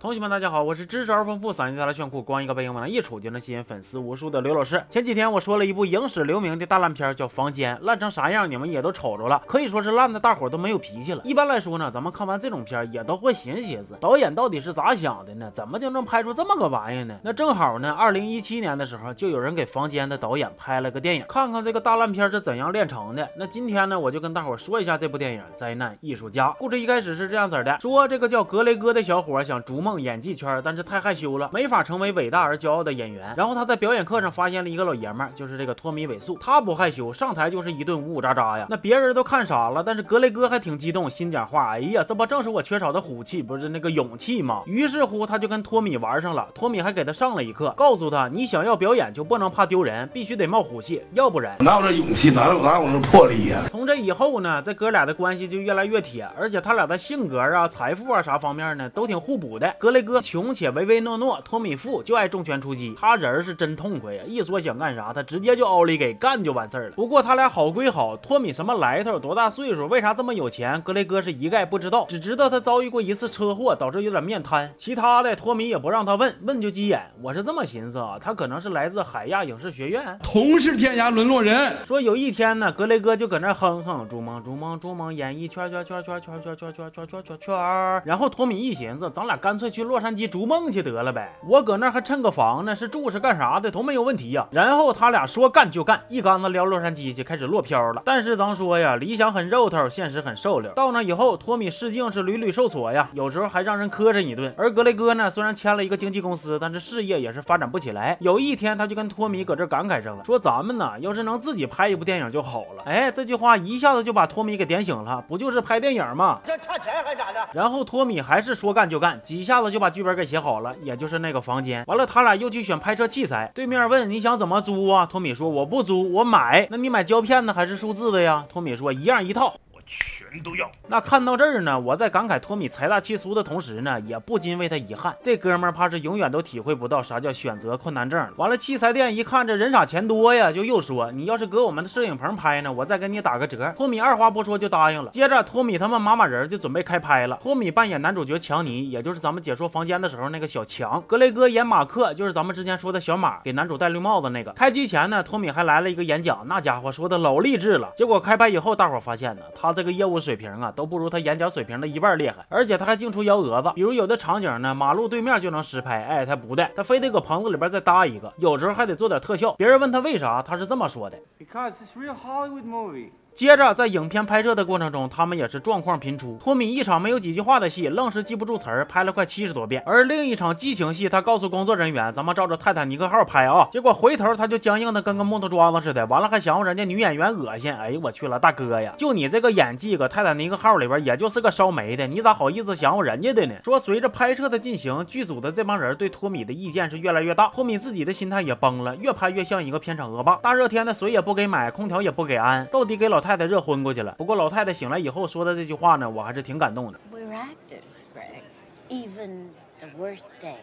同学们，大家好，我是知识而丰富、嗓音再来炫酷、光一个背影往那一杵就能吸引粉丝无数的刘老师。前几天我说了一部影史留名的大烂片，叫《房间》，烂成啥样，你们也都瞅着了，可以说是烂的大伙都没有脾气了。一般来说呢，咱们看完这种片也都会寻思寻思，导演到底是咋想的呢？怎么就能拍出这么个玩意呢？那正好呢，二零一七年的时候，就有人给《房间》的导演拍了个电影，看看这个大烂片是怎样炼成的。那今天呢，我就跟大伙说一下这部电影《灾难艺术家》。故事一开始是这样子的，说这个叫格雷戈的小伙想逐梦演技圈，但但是太害羞了，没法成为伟大而骄傲的演员。然后他在表演课上发现了一个老爷们儿，就是这个托米·韦素。他不害羞，上台就是一顿呜呜喳喳呀。那别人都看傻了，但是格雷哥还挺激动，心讲话：哎呀，这不正是我缺少的虎气，不是那个勇气吗？于是乎，他就跟托米玩上了。托米还给他上了一课，告诉他：你想要表演就不能怕丢人，必须得冒虎气，要不然哪有这勇气，哪有哪有那魄力呀？从这以后呢，这哥俩的关系就越来越铁，而且他俩的性格啊、财富啊啥方面呢，都挺互补的。格雷戈穷且唯唯诺诺。托米富就爱重拳出击，他人是真痛快呀！一说想干啥，他直接就奥利给干就完事儿了。不过他俩好归好，托米什么来头，多大岁数，为啥这么有钱，格雷戈是一概不知道，只知道他遭遇过一次车祸，导致有点面瘫。其他的托米也不让他问，问就急眼。我是这么寻思啊，他可能是来自海亚影视学院，同是天涯沦落人。说有一天呢，格雷戈就搁那哼哼，逐梦逐梦逐梦演艺圈圈圈圈圈圈圈圈圈圈圈圈。然后托米一寻思，咱俩干脆去洛杉矶逐梦去得了呗。我搁那还趁个房呢，是住是干啥的都没有问题呀。然后他俩说干就干，一竿子撩洛杉矶去，开始落漂了。但是咱说呀，理想很肉头，现实很瘦溜。到那以后，托米试镜是屡屡受挫呀，有时候还让人磕碜一顿。而格雷戈呢，虽然签了一个经纪公司，但是事业也是发展不起来。有一天，他就跟托米搁这感慨上了，说咱们呢，要是能自己拍一部电影就好了。哎，这句话一下子就把托米给点醒了，不就是拍电影吗？这差钱还咋的？然后托米还是说干就干，几下子就把剧本给写好了，也就是那个房间。完了，他俩又去选拍摄器材。对面问你想怎么租啊？托米说我不租，我买。那你买胶片呢还是数字的呀？托米说一样一套。全都要。那看到这儿呢，我在感慨托米财大气粗的同时呢，也不禁为他遗憾。这哥们儿怕是永远都体会不到啥叫选择困难症。完了，器材店一看这人傻钱多呀，就又说你要是搁我们的摄影棚拍呢，我再给你打个折。托米二话不说就答应了。接着，托米他们马马人就准备开拍了。托米扮演男主角强尼，也就是咱们解说房间的时候那个小强。格雷哥演马克，就是咱们之前说的小马，给男主戴绿帽子那个。开机前呢，托米还来了一个演讲，那家伙说的老励志了。结果开拍以后，大伙发现呢，他在这个业务水平。啊，都不如他演讲水平的一半厉害，而且他还净出幺蛾子。比如有的场景呢，马路对面就能实拍，哎，他不带，他非得搁棚子里边再搭一个，有时候还得做点特效。别人问他为啥，他是这么说的：Because it's real Hollywood movie. 接着，在影片拍摄的过程中，他们也是状况频出。托米一场没有几句话的戏，愣是记不住词儿，拍了快七十多遍。而另一场激情戏，他告诉工作人员：“咱们照着泰坦尼克号拍啊！”结果回头他就僵硬的跟个木头桩子似的，完了还嫌乎人家女演员恶心。哎呦我去了，大哥呀，就你这个演技，搁泰坦尼克号里边也就是个烧煤的，你咋好意思嫌乎人家的呢？说随着拍摄的进行，剧组的这帮人对托米的意见是越来越大，托米自己的心态也崩了，越拍越像一个片场恶霸。大热天的，水也不给买，空调也不给安，到底给老太太太热昏过去了。不过老太太醒来以后说的这句话呢，我还是挺感动的。We're actors, Greg. Even the worst day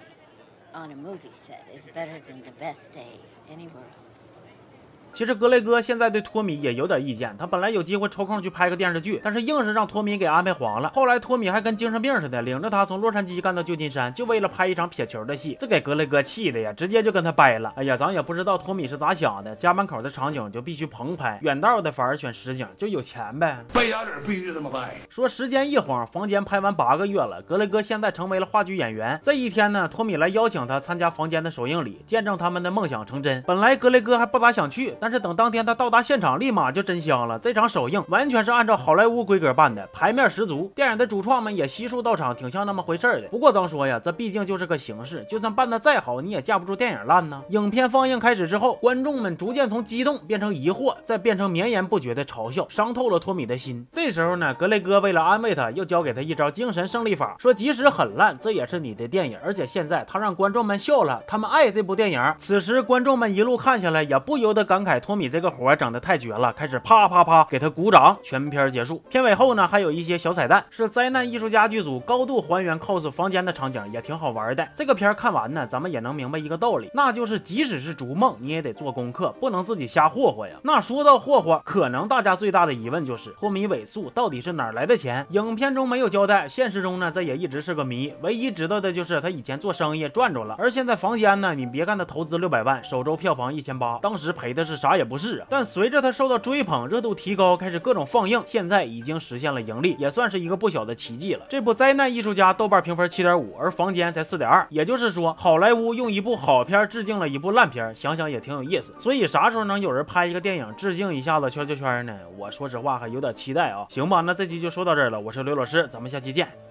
on a movie set is better than the best day anywhere else. 其实格雷戈现在对托米也有点意见，他本来有机会抽空去拍个电视剧，但是硬是让托米给安排黄了。后来托米还跟精神病似的，领着他从洛杉矶干到旧金山，就为了拍一场撇球的戏，这给格雷戈气的呀，直接就跟他掰了。哎呀，咱也不知道托米是咋想的，家门口的场景就必须棚拍，远道的反而选实景，就有钱呗。掰牙底必须这么掰。说时间一晃，房间拍完八个月了，格雷戈现在成为了话剧演员。这一天呢，托米来邀请他参加房间的首映礼，见证他们的梦想成真。本来格雷戈还不咋想去，但但是等当天他到。达现场立马就真香了，这场首映完全是按照好莱坞规格办的，排面十足。电影的主创们也悉数到场，挺像那么回事的。不过咱说呀，这毕竟就是个形式，就算办的再好，你也架不住电影烂呢。影片放映开始之后，观众们逐渐从激动变成疑惑，再变成绵延不绝的嘲笑，伤透了托米的心。这时候呢，格雷戈为了安慰他，又教给他一招精神胜利法，说即使很烂，这也是你的电影，而且现在他让观众们笑了，他们爱这部电影。此时观众们一路看下来，也不由得感慨。凯·托米这个活整的太绝了，开始啪啪啪给他鼓掌。全片结束，片尾后呢还有一些小彩蛋，是灾难艺术家剧组高度还原 cos 房间的场景，也挺好玩的。这个片看完呢，咱们也能明白一个道理，那就是即使是逐梦，你也得做功课，不能自己瞎霍霍呀。那说到霍霍，可能大家最大的疑问就是托米尾素到底是哪来的钱？影片中没有交代，现实中呢这也一直是个谜。唯一知道的就是他以前做生意赚着了，而现在房间呢，你别看他投资六百万，首周票房一千八，当时赔的是啥也不是啊。但随着他受到追捧，热度提高，开始各种放映，现在已经实现了盈利，也算是一个不小的奇迹了。这部灾难艺术家豆瓣评分七点五，而房间才四点二，也就是说，好莱坞用一部好片致敬了一部烂片，想想也挺有意思。所以啥时候能有人拍一个电影致敬一下子圈圈圈呢？我说实话还有点期待啊。行吧，那这期就说到这儿了，我是刘老师，咱们下期见。